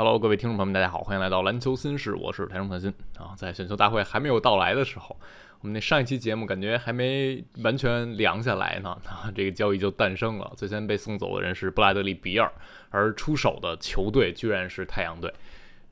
Hello，各位听众朋友们，大家好，欢迎来到篮球新事，我是台中特新啊。在选秀大会还没有到来的时候，我们那上一期节目感觉还没完全凉下来呢，啊，这个交易就诞生了。最先被送走的人是布拉德利·比尔，而出手的球队居然是太阳队，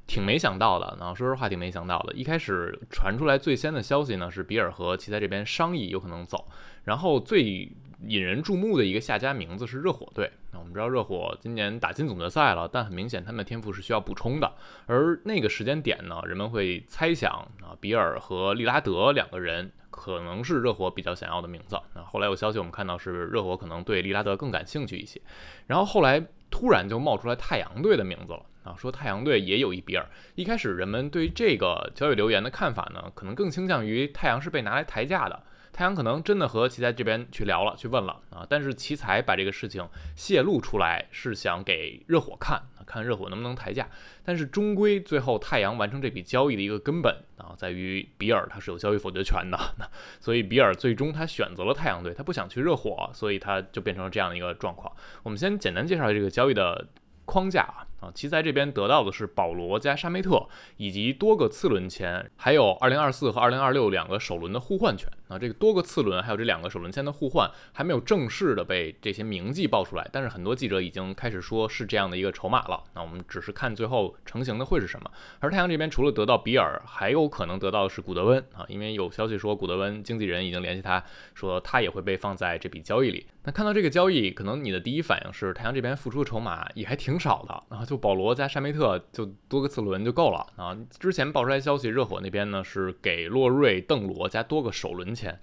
挺没想到的。然啊，说实话，挺没想到的。一开始传出来最先的消息呢，是比尔和奇才这边商议有可能走，然后最。引人注目的一个下家名字是热火队。我们知道热火今年打进总决赛了，但很明显他们的天赋是需要补充的。而那个时间点呢，人们会猜想啊，比尔和利拉德两个人可能是热火比较想要的名字。那后来有消息我们看到是热火可能对利拉德更感兴趣一些。然后后来突然就冒出来太阳队的名字了啊，说太阳队也有一比尔。一开始人们对这个交易留言的看法呢，可能更倾向于太阳是被拿来抬价的。太阳可能真的和奇才这边去聊了，去问了啊，但是奇才把这个事情泄露出来，是想给热火看，看热火能不能抬价。但是终归最后太阳完成这笔交易的一个根本啊，在于比尔他是有交易否决权的，所以比尔最终他选择了太阳队，他不想去热火，所以他就变成了这样的一个状况。我们先简单介绍这个交易的框架啊。啊，奇才这边得到的是保罗加沙梅特以及多个次轮签，还有二零二四和二零二六两个首轮的互换权。啊，这个多个次轮还有这两个首轮签的互换还没有正式的被这些名记爆出来，但是很多记者已经开始说是这样的一个筹码了。那我们只是看最后成型的会是什么。而太阳这边除了得到比尔，还有可能得到的是古德温啊，因为有消息说古德温经纪人已经联系他说他也会被放在这笔交易里。那看到这个交易，可能你的第一反应是太阳这边付出的筹码也还挺少的然后。就保罗加沙梅特就多个次轮就够了啊！之前爆出来消息，热火那边呢是给洛瑞、邓罗加多个首轮签，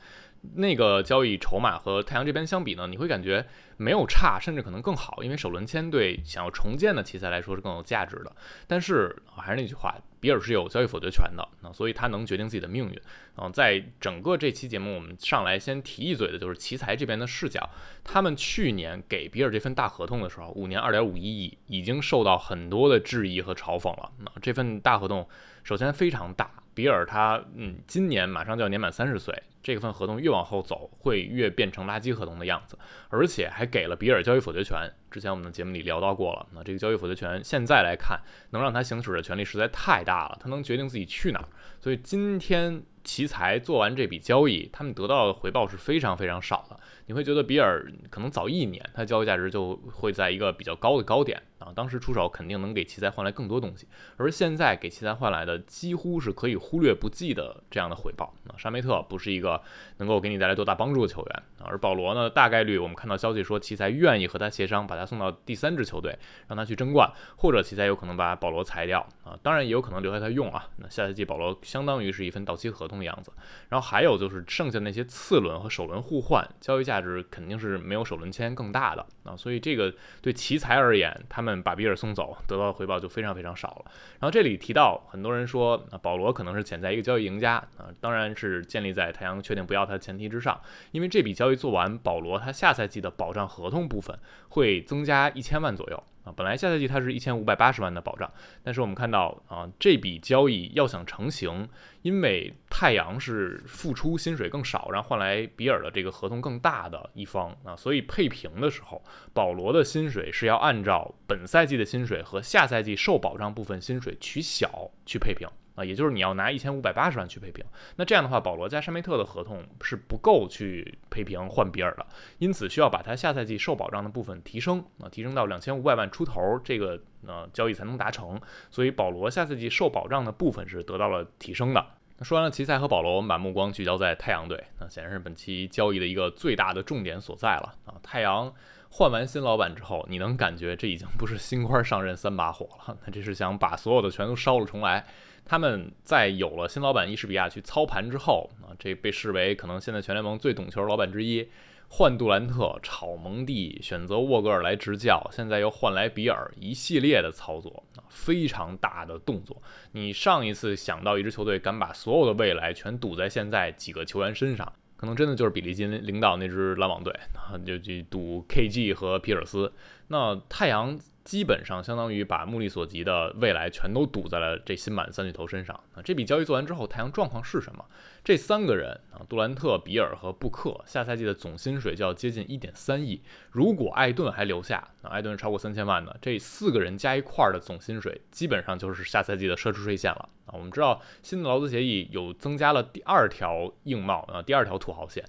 那个交易筹码和太阳这边相比呢，你会感觉没有差，甚至可能更好，因为首轮签对想要重建的奇才来说是更有价值的。但是还是那句话。比尔是有交易否决权的，那所以他能决定自己的命运。嗯，在整个这期节目，我们上来先提一嘴的就是奇才这边的视角。他们去年给比尔这份大合同的时候，五年二点五一亿，已经受到很多的质疑和嘲讽了。那这份大合同首先非常大，比尔他嗯，今年马上就要年满三十岁。这份合同越往后走，会越变成垃圾合同的样子，而且还给了比尔交易否决权。之前我们的节目里聊到过了，那这个交易否决权现在来看，能让他行使的权利实在太大了，他能决定自己去哪儿。所以今天。奇才做完这笔交易，他们得到的回报是非常非常少的。你会觉得比尔可能早一年，它交易价值就会在一个比较高的高点啊。当时出手肯定能给奇才换来更多东西，而现在给奇才换来的几乎是可以忽略不计的这样的回报。啊沙梅特不是一个能够给你带来多大帮助的球员啊，而保罗呢，大概率我们看到消息说奇才愿意和他协商，把他送到第三支球队，让他去争冠，或者奇才有可能把保罗裁掉啊，当然也有可能留下他用啊。那下赛季保罗相当于是一份到期合同。的样子，然后还有就是剩下那些次轮和首轮互换交易价值肯定是没有首轮签更大的啊，所以这个对奇才而言，他们把比尔送走得到的回报就非常非常少了。然后这里提到很多人说，保罗可能是潜在一个交易赢家啊，当然是建立在太阳确定不要他的前提之上，因为这笔交易做完，保罗他下赛季的保障合同部分会增加一千万左右。啊，本来下赛季它是一千五百八十万的保障，但是我们看到啊，这笔交易要想成型，因为太阳是付出薪水更少，然后换来比尔的这个合同更大的一方啊，所以配平的时候，保罗的薪水是要按照本赛季的薪水和下赛季受保障部分薪水取小去配平。啊，也就是你要拿一千五百八十万去配平，那这样的话，保罗加山梅特的合同是不够去配平换比尔的，因此需要把他下赛季受保障的部分提升啊，提升到两千五百万出头，这个呃交易才能达成。所以保罗下赛季受保障的部分是得到了提升的。说完了奇才和保罗，我们把目光聚焦在太阳队，那显然是本期交易的一个最大的重点所在了啊。太阳换完新老板之后，你能感觉这已经不是新官上任三把火了，那这是想把所有的全都烧了重来。他们在有了新老板伊什比亚去操盘之后啊，这被视为可能现在全联盟最懂球老板之一，换杜兰特、炒蒙蒂、选择沃格尔来执教，现在又换来比尔，一系列的操作啊，非常大的动作。你上一次想到一支球队敢把所有的未来全赌在现在几个球员身上，可能真的就是比利金领导那支篮网队啊，就去赌 KG 和皮尔斯。那太阳。基本上相当于把目力所及的未来全都赌在了这新版三巨头身上啊。这笔交易做完之后，太阳状况是什么？这三个人啊，杜兰特、比尔和布克，下赛季的总薪水就要接近一点三亿。如果艾顿还留下，啊，艾顿超过三千万的，这四个人加一块的总薪水，基本上就是下赛季的奢侈税线了啊。我们知道新的劳资协议有增加了第二条硬帽啊，第二条土豪线。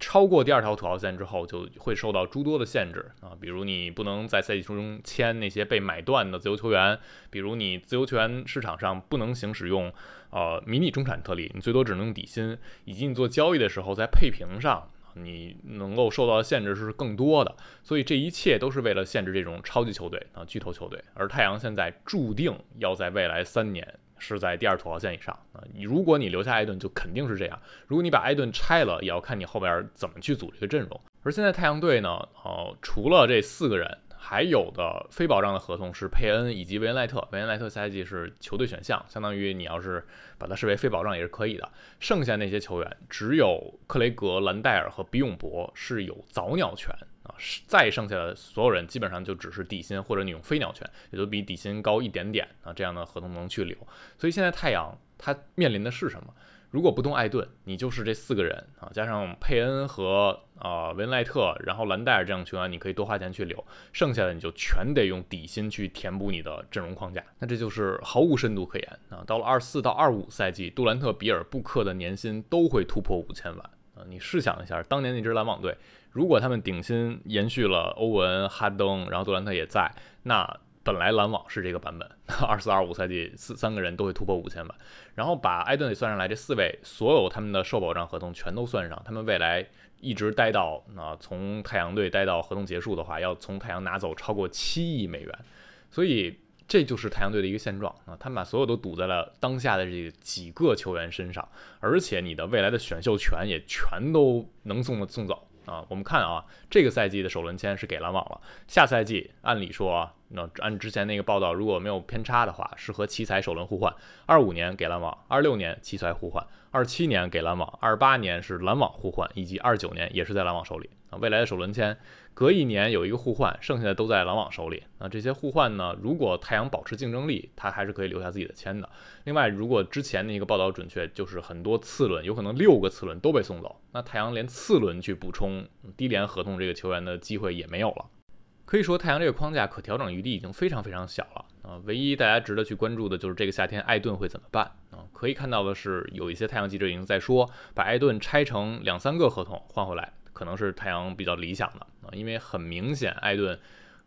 超过第二条土豪线之后，就会受到诸多的限制啊，比如你不能在赛季中签那些被买断的自由球员，比如你自由球员市场上不能行使用呃迷你中产特例，你最多只能用底薪，以及你做交易的时候在配平上你能够受到的限制是更多的，所以这一切都是为了限制这种超级球队啊巨头球队，而太阳现在注定要在未来三年。是在第二土豪线以上啊！你如果你留下艾顿，就肯定是这样。如果你把艾顿拆了，也要看你后边怎么去组这个阵容。而现在太阳队呢，哦，除了这四个人，还有的非保障的合同是佩恩以及维恩赖特。维恩赖特赛季是球队选项，相当于你要是把它视为非保障也是可以的。剩下那些球员，只有克雷格、兰戴尔和比永博是有早鸟权。啊，再剩下的所有人基本上就只是底薪，或者你用飞鸟权，也就比底薪高一点点啊，这样的合同能去留。所以现在太阳他面临的是什么？如果不动艾顿，你就是这四个人啊，加上佩恩和啊文莱特，然后兰戴尔这样球员，你可以多花钱去留，剩下的你就全得用底薪去填补你的阵容框架。那这就是毫无深度可言啊。到了二四到二五赛季，杜兰特、比尔、布克的年薪都会突破五千万啊！你试想一下，当年那支篮网队。如果他们顶薪延续了欧文、哈登，然后杜兰特也在，那本来篮网是这个版本，二四二五赛季四三个人都会突破五千万，然后把艾顿也算上来，这四位所有他们的受保障合同全都算上，他们未来一直待到啊从太阳队待到合同结束的话，要从太阳拿走超过七亿美元，所以这就是太阳队的一个现状啊，他们把所有都赌在了当下的这几个球员身上，而且你的未来的选秀权也全都能送的送走。啊，我们看啊，这个赛季的首轮签是给篮网了。下赛季按理说啊，那按之前那个报道，如果没有偏差的话，是和奇才首轮互换。二五年给篮网，二六年奇才互换，二七年给篮网，二八年是篮网互换，以及二九年也是在篮网手里。啊，未来的首轮签。隔一年有一个互换，剩下的都在篮网手里。那这些互换呢？如果太阳保持竞争力，他还是可以留下自己的签的。另外，如果之前那个报道准确，就是很多次轮，有可能六个次轮都被送走，那太阳连次轮去补充低廉合同这个球员的机会也没有了。可以说，太阳这个框架可调整余地已经非常非常小了啊！唯一大家值得去关注的就是这个夏天艾顿会怎么办啊？可以看到的是，有一些太阳记者已经在说，把艾顿拆成两三个合同换回来。可能是太阳比较理想的啊，因为很明显，艾顿，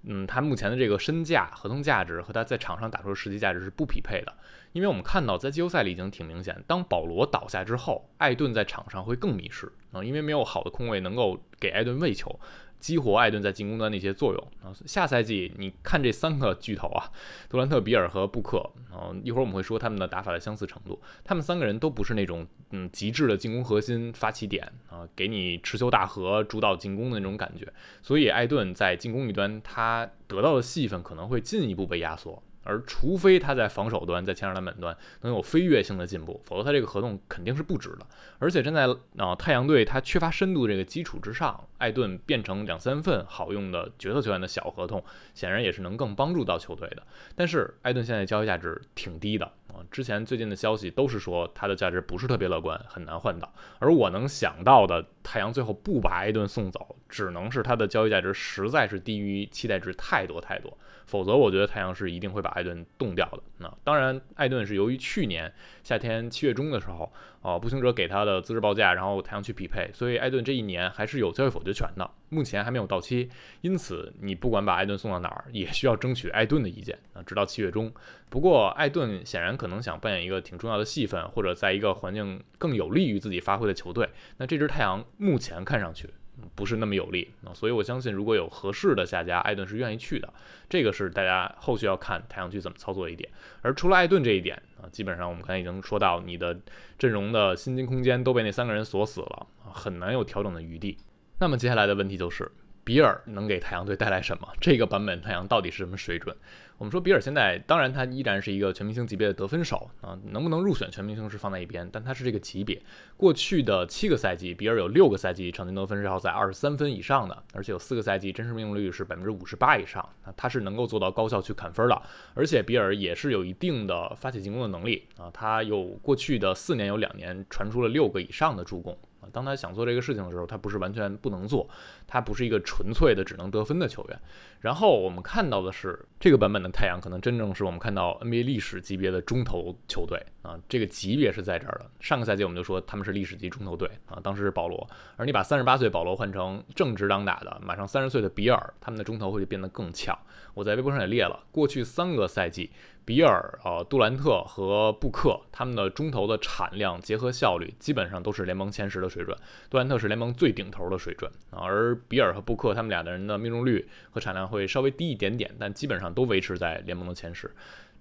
嗯，他目前的这个身价、合同价值和他在场上打出的实际价值是不匹配的。因为我们看到，在季后赛里已经挺明显，当保罗倒下之后，艾顿在场上会更迷失啊，因为没有好的空位能够给艾顿喂球。激活艾顿在进攻端的一些作用啊！下赛季你看这三个巨头啊，杜兰特、比尔和布克啊，一会儿我们会说他们的打法的相似程度。他们三个人都不是那种嗯极致的进攻核心、发起点啊，给你持球大核、主导进攻的那种感觉。所以艾顿在进攻一端他得到的戏份可能会进一步被压缩。而除非他在防守端，在前场篮板端能有飞跃性的进步，否则他这个合同肯定是不值的。而且站在啊太阳队他缺乏深度这个基础之上，艾顿变成两三份好用的角色球员的小合同，显然也是能更帮助到球队的。但是艾顿现在交易价值挺低的啊，之前最近的消息都是说他的价值不是特别乐观，很难换到。而我能想到的，太阳最后不把艾顿送走，只能是他的交易价值实在是低于期待值太多太多。否则，我觉得太阳是一定会把艾顿冻掉的。那当然，艾顿是由于去年夏天七月中的时候，哦，步行者给他的资质报价，然后太阳去匹配，所以艾顿这一年还是有交易否决权的。目前还没有到期，因此你不管把艾顿送到哪儿，也需要争取艾顿的意见啊，直到七月中。不过，艾顿显然可能想扮演一个挺重要的戏份，或者在一个环境更有利于自己发挥的球队。那这支太阳目前看上去。不是那么有利啊，所以我相信如果有合适的下家，艾顿是愿意去的。这个是大家后续要看太阳去怎么操作一点。而除了艾顿这一点啊，基本上我们刚才已经说到，你的阵容的薪金空间都被那三个人锁死了，很难有调整的余地。那么接下来的问题就是，比尔能给太阳队带来什么？这个版本太阳到底是什么水准？我们说比尔现在，当然他依然是一个全明星级别的得分手啊，能不能入选全明星是放在一边，但他是这个级别。过去的七个赛季，比尔有六个赛季场均得分是要在二十三分以上的，而且有四个赛季真实命中率是百分之五十八以上，啊，他是能够做到高效去砍分的。而且比尔也是有一定的发起进攻的能力啊，他有过去的四年有两年传出了六个以上的助攻。当他想做这个事情的时候，他不是完全不能做，他不是一个纯粹的只能得分的球员。然后我们看到的是这个版本的太阳，可能真正是我们看到 NBA 历史级别的中投球队啊，这个级别是在这儿的。上个赛季我们就说他们是历史级中投队啊，当时是保罗，而你把三十八岁保罗换成正值当打的马上三十岁的比尔，他们的中投会变得更强。我在微博上也列了过去三个赛季。比尔、呃，杜兰特和布克，他们的中投的产量结合效率基本上都是联盟前十的水准。杜兰特是联盟最顶头的水准啊，而比尔和布克他们俩的人的命中率和产量会稍微低一点点，但基本上都维持在联盟的前十。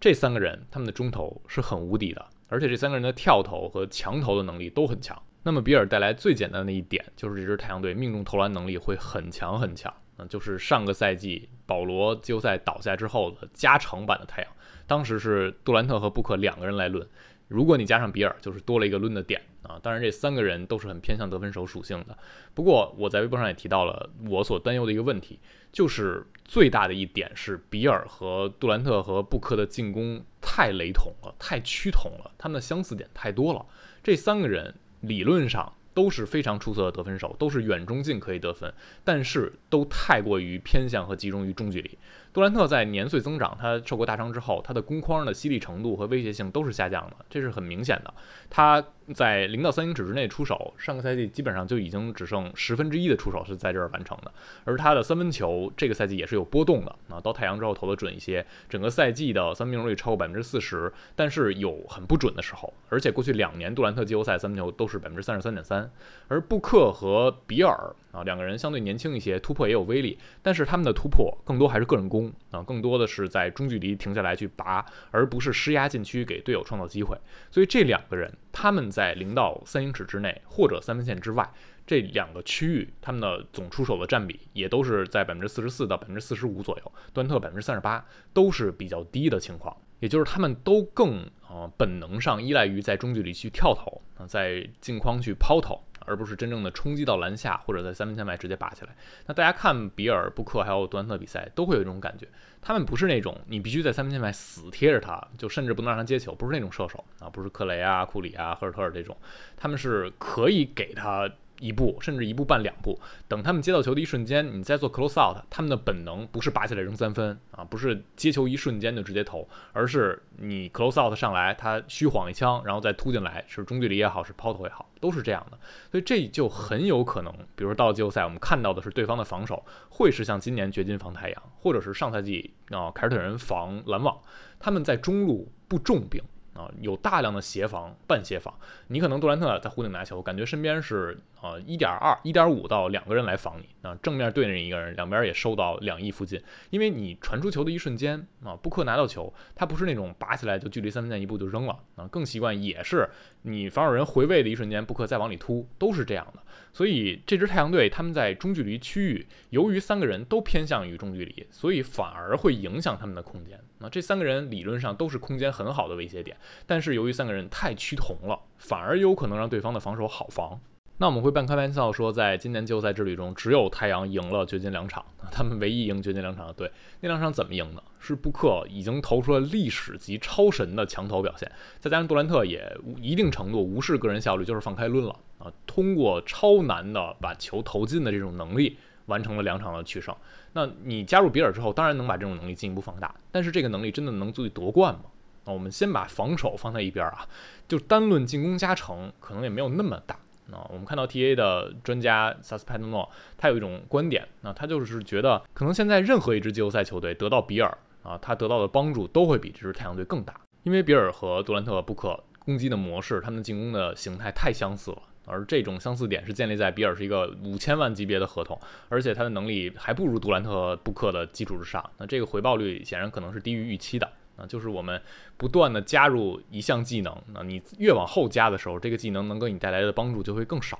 这三个人他们的中投是很无敌的，而且这三个人的跳投和强投的能力都很强。那么比尔带来最简单的一点就是这支太阳队命中投篮能力会很强很强，嗯，就是上个赛季保罗季后赛倒下之后的加成版的太阳。当时是杜兰特和布克两个人来论，如果你加上比尔，就是多了一个抡的点啊。当然，这三个人都是很偏向得分手属性的。不过我在微博上也提到了我所担忧的一个问题，就是最大的一点是比尔和杜兰特和布克的进攻太雷同了，太趋同了，他们的相似点太多了。这三个人理论上。都是非常出色的得分手，都是远中近可以得分，但是都太过于偏向和集中于中距离。杜兰特在年岁增长，他受过大伤之后，他的攻框的犀利程度和威胁性都是下降的，这是很明显的。他。在零到三英尺之内出手，上个赛季基本上就已经只剩十分之一的出手是在这儿完成的。而他的三分球这个赛季也是有波动的啊，到太阳之后投的准一些，整个赛季的三分命中率超过百分之四十，但是有很不准的时候。而且过去两年杜兰特季后赛三分球都是百分之三十三点三，而布克和比尔啊两个人相对年轻一些，突破也有威力，但是他们的突破更多还是个人攻啊，更多的是在中距离停下来去拔，而不是施压禁区给队友创造机会。所以这两个人他们。在零到三英尺之内或者三分线之外这两个区域，他们的总出手的占比也都是在百分之四十四到百分之四十五左右。杜兰特百分之三十八都是比较低的情况，也就是他们都更啊本能上依赖于在中距离去跳投啊，在近框去抛投。而不是真正的冲击到篮下，或者在三分线外直接拔起来。那大家看比尔、布克还有杜兰特比赛，都会有这种感觉，他们不是那种你必须在三分线外死贴着他，就甚至不能让他接球，不是那种射手啊，不是克雷啊、库里啊、赫尔特尔这种，他们是可以给他。一步甚至一步半两步，等他们接到球的一瞬间，你再做 close out。他们的本能不是拔起来扔三分啊，不是接球一瞬间就直接投，而是你 close out 上来，他虚晃一枪，然后再突进来，是中距离也好，是抛投也好，都是这样的。所以这就很有可能，比如说到了季后赛，我们看到的是对方的防守会是像今年掘金防太阳，或者是上赛季啊凯尔特人防篮网，他们在中路不重兵。啊，有大量的协防、半协防，你可能杜兰特在弧顶拿球，感觉身边是呃一点二、一点五到两个人来防你啊，正面对着一个人，两边也收到两翼附近，因为你传出球的一瞬间啊，布克拿到球，他不是那种拔起来就距离三分线一步就扔了啊，更习惯也是你防守人回位的一瞬间，布克再往里突，都是这样的。所以这支太阳队他们在中距离区域，由于三个人都偏向于中距离，所以反而会影响他们的空间。那这三个人理论上都是空间很好的威胁点，但是由于三个人太趋同了，反而有可能让对方的防守好防。那我们会半开玩笑说，在今年季后赛之旅中，只有太阳赢了掘金两场，他们唯一赢掘金两场的队。那两场怎么赢的？是布克已经投出了历史级超神的强投表现，再加上杜兰特也一定程度无视个人效率，就是放开抡了啊，通过超难的把球投进的这种能力，完成了两场的取胜。那你加入比尔之后，当然能把这种能力进一步放大，但是这个能力真的能足以夺冠吗？那我们先把防守放在一边啊，就单论进攻加成，可能也没有那么大。那我们看到 TA 的专家萨斯派诺诺，他有一种观点，那他就是觉得，可能现在任何一支季后赛球队得到比尔啊，他得到的帮助都会比这支太阳队更大，因为比尔和杜兰特、布克攻击的模式，他们进攻的形态太相似了，而这种相似点是建立在比尔是一个五千万级别的合同，而且他的能力还不如杜兰特、布克的基础之上，那这个回报率显然可能是低于预期的。啊，就是我们不断的加入一项技能，那你越往后加的时候，这个技能能给你带来的帮助就会更少。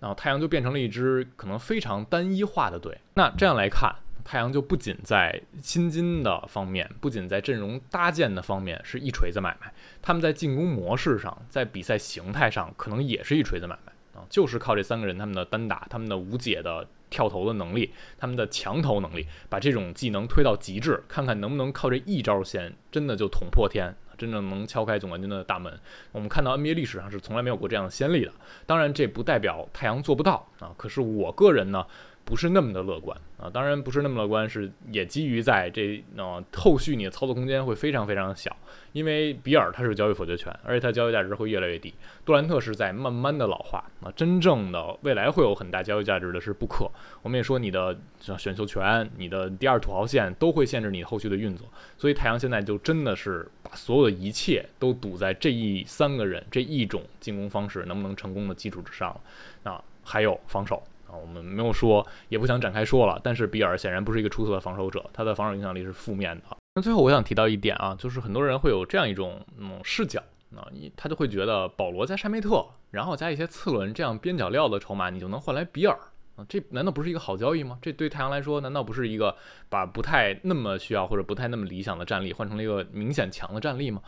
然后太阳就变成了一支可能非常单一化的队。那这样来看，太阳就不仅在薪金的方面，不仅在阵容搭建的方面是一锤子买卖，他们在进攻模式上，在比赛形态上可能也是一锤子买卖就是靠这三个人他们的单打，他们的无解的跳投的能力，他们的强投能力，把这种技能推到极致，看看能不能靠这一招先真的就捅破天。真正能敲开总冠军的大门，我们看到 NBA 历史上是从来没有过这样的先例的。当然，这不代表太阳做不到啊。可是我个人呢。不是那么的乐观啊，当然不是那么乐观，是也基于在这呃后续你的操作空间会非常非常小，因为比尔他是交易否决权，而且他交易价值会越来越低。杜兰特是在慢慢的老化啊，真正的未来会有很大交易价值的是布克。我们也说你的选秀权、你的第二土豪线都会限制你后续的运作，所以太阳现在就真的是把所有的一切都赌在这一三个人这一种进攻方式能不能成功的基础之上了。那还有防守。啊，我们没有说，也不想展开说了。但是比尔显然不是一个出色的防守者，他的防守影响力是负面的。那最后我想提到一点啊，就是很多人会有这样一种嗯视角啊，他就会觉得保罗加沙梅特，然后加一些次轮这样边角料的筹码，你就能换来比尔啊，这难道不是一个好交易吗？这对太阳来说，难道不是一个把不太那么需要或者不太那么理想的战力换成了一个明显强的战力吗？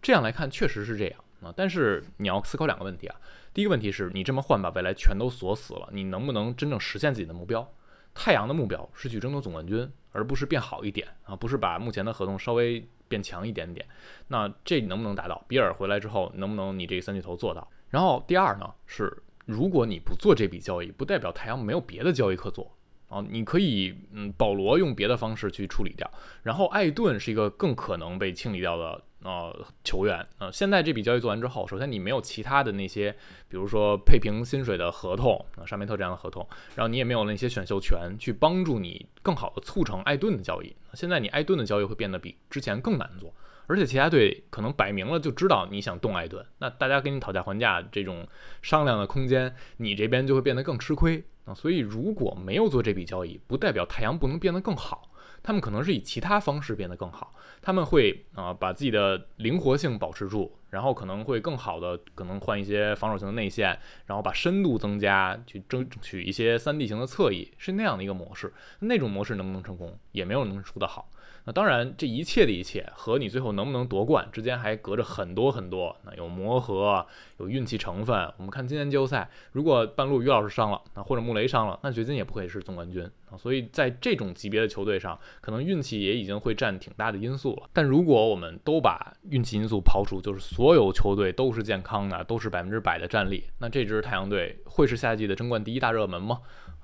这样来看，确实是这样啊。但是你要思考两个问题啊。第一个问题是你这么换把未来全都锁死了，你能不能真正实现自己的目标？太阳的目标是去争夺总冠军，而不是变好一点啊，不是把目前的合同稍微变强一点点。那这能不能达到？比尔回来之后，能不能你这三巨头做到？然后第二呢，是如果你不做这笔交易，不代表太阳没有别的交易可做啊。你可以嗯，保罗用别的方式去处理掉，然后艾顿是一个更可能被清理掉的。呃，球员，呃，现在这笔交易做完之后，首先你没有其他的那些，比如说配平薪水的合同，啊，沙梅特这样的合同，然后你也没有那些选秀权去帮助你更好的促成艾顿的交易。现在你艾顿的交易会变得比之前更难做，而且其他队可能摆明了就知道你想动艾顿，那大家跟你讨价还价这种商量的空间，你这边就会变得更吃亏啊。所以如果没有做这笔交易，不代表太阳不能变得更好。他们可能是以其他方式变得更好，他们会啊把自己的灵活性保持住，然后可能会更好的可能换一些防守型的内线，然后把深度增加，去争取一些三 D 型的侧翼，是那样的一个模式。那种模式能不能成功，也没有能出得好。那当然，这一切的一切和你最后能不能夺冠之间还隔着很多很多。那有磨合，有运气成分。我们看今年季后赛，如果半路于老师伤了，那或者穆雷伤了，那掘金也不会是总冠军。所以在这种级别的球队上，可能运气也已经会占挺大的因素了。但如果我们都把运气因素刨除，就是所有球队都是健康的，都是百分之百的战力，那这支太阳队会是夏季的争冠第一大热门吗？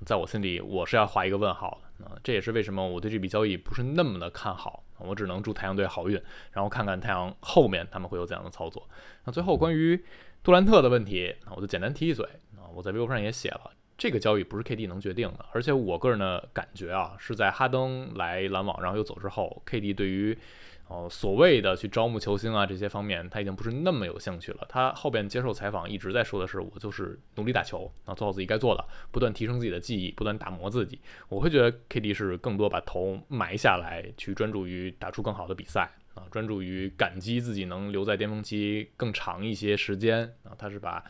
在我心里，我是要画一个问号的啊！这也是为什么我对这笔交易不是那么的看好。我只能祝太阳队好运，然后看看太阳后面他们会有怎样的操作。那最后关于杜兰特的问题，我就简单提一嘴啊！我在微博上也写了，这个交易不是 KD 能决定的，而且我个人的感觉啊，是在哈登来篮网然后又走之后，KD 对于。哦，所谓的去招募球星啊，这些方面他已经不是那么有兴趣了。他后边接受采访一直在说的是，我就是努力打球啊，做好自己该做的，不断提升自己的技艺，不断打磨自己。我会觉得 KD 是更多把头埋下来，去专注于打出更好的比赛专注于感激自己能留在巅峰期更长一些时间啊。他是把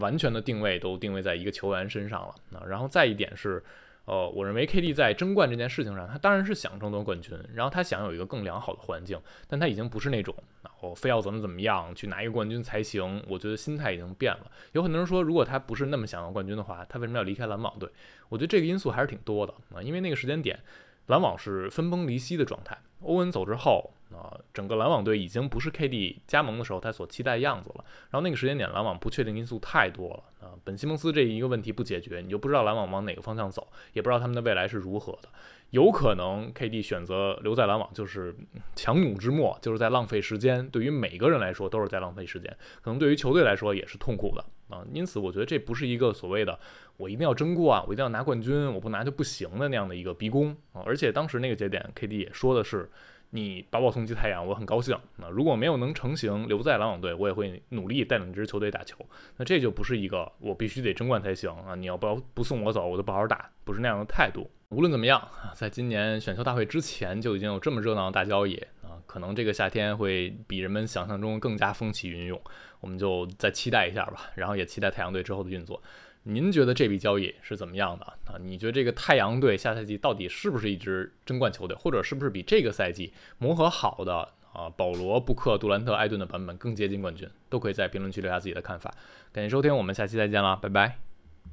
完全的定位都定位在一个球员身上了啊。然后再一点是。呃，我认为 KD 在争冠这件事情上，他当然是想争夺冠军，然后他想有一个更良好的环境，但他已经不是那种啊，我非要怎么怎么样去拿一个冠军才行。我觉得心态已经变了。有很多人说，如果他不是那么想要冠军的话，他为什么要离开篮网队？我觉得这个因素还是挺多的啊，因为那个时间点，篮网是分崩离析的状态。欧文走之后。啊，整个篮网队已经不是 KD 加盟的时候他所期待的样子了。然后那个时间点，篮网不确定因素太多了啊。本西蒙斯这一个问题不解决，你就不知道篮网往哪个方向走，也不知道他们的未来是如何的。有可能 KD 选择留在篮网就是强弩之末，就是在浪费时间。对于每个人来说都是在浪费时间，可能对于球队来说也是痛苦的啊。因此，我觉得这不是一个所谓的我一定要争冠，我一定要拿冠军，我不拿就不行的那样的一个逼宫啊。而且当时那个节点，KD 也说的是。你把我送去太阳，我很高兴。那如果没有能成型，留在篮网队，我也会努力带领这支球队打球。那这就不是一个我必须得争冠才行啊！你要不要不送我走，我就不好好打，不是那样的态度。无论怎么样啊，在今年选秀大会之前就已经有这么热闹的大交易啊，可能这个夏天会比人们想象中更加风起云涌。我们就再期待一下吧，然后也期待太阳队之后的运作。您觉得这笔交易是怎么样的啊？你觉得这个太阳队下赛季到底是不是一支争冠球队，或者是不是比这个赛季磨合好的啊保罗、布克、杜兰特、艾顿的版本更接近冠军？都可以在评论区留下自己的看法。感谢收听，我们下期再见了，拜拜。